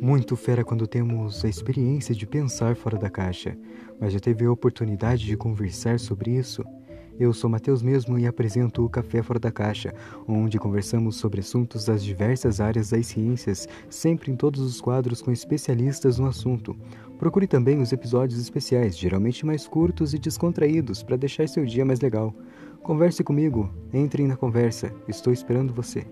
muito fera quando temos a experiência de pensar fora da caixa, mas já teve a oportunidade de conversar sobre isso? Eu sou Matheus mesmo e apresento o Café Fora da Caixa, onde conversamos sobre assuntos das diversas áreas das ciências, sempre em todos os quadros com especialistas no assunto. Procure também os episódios especiais, geralmente mais curtos e descontraídos, para deixar seu dia mais legal. Converse comigo, entre na conversa, estou esperando você.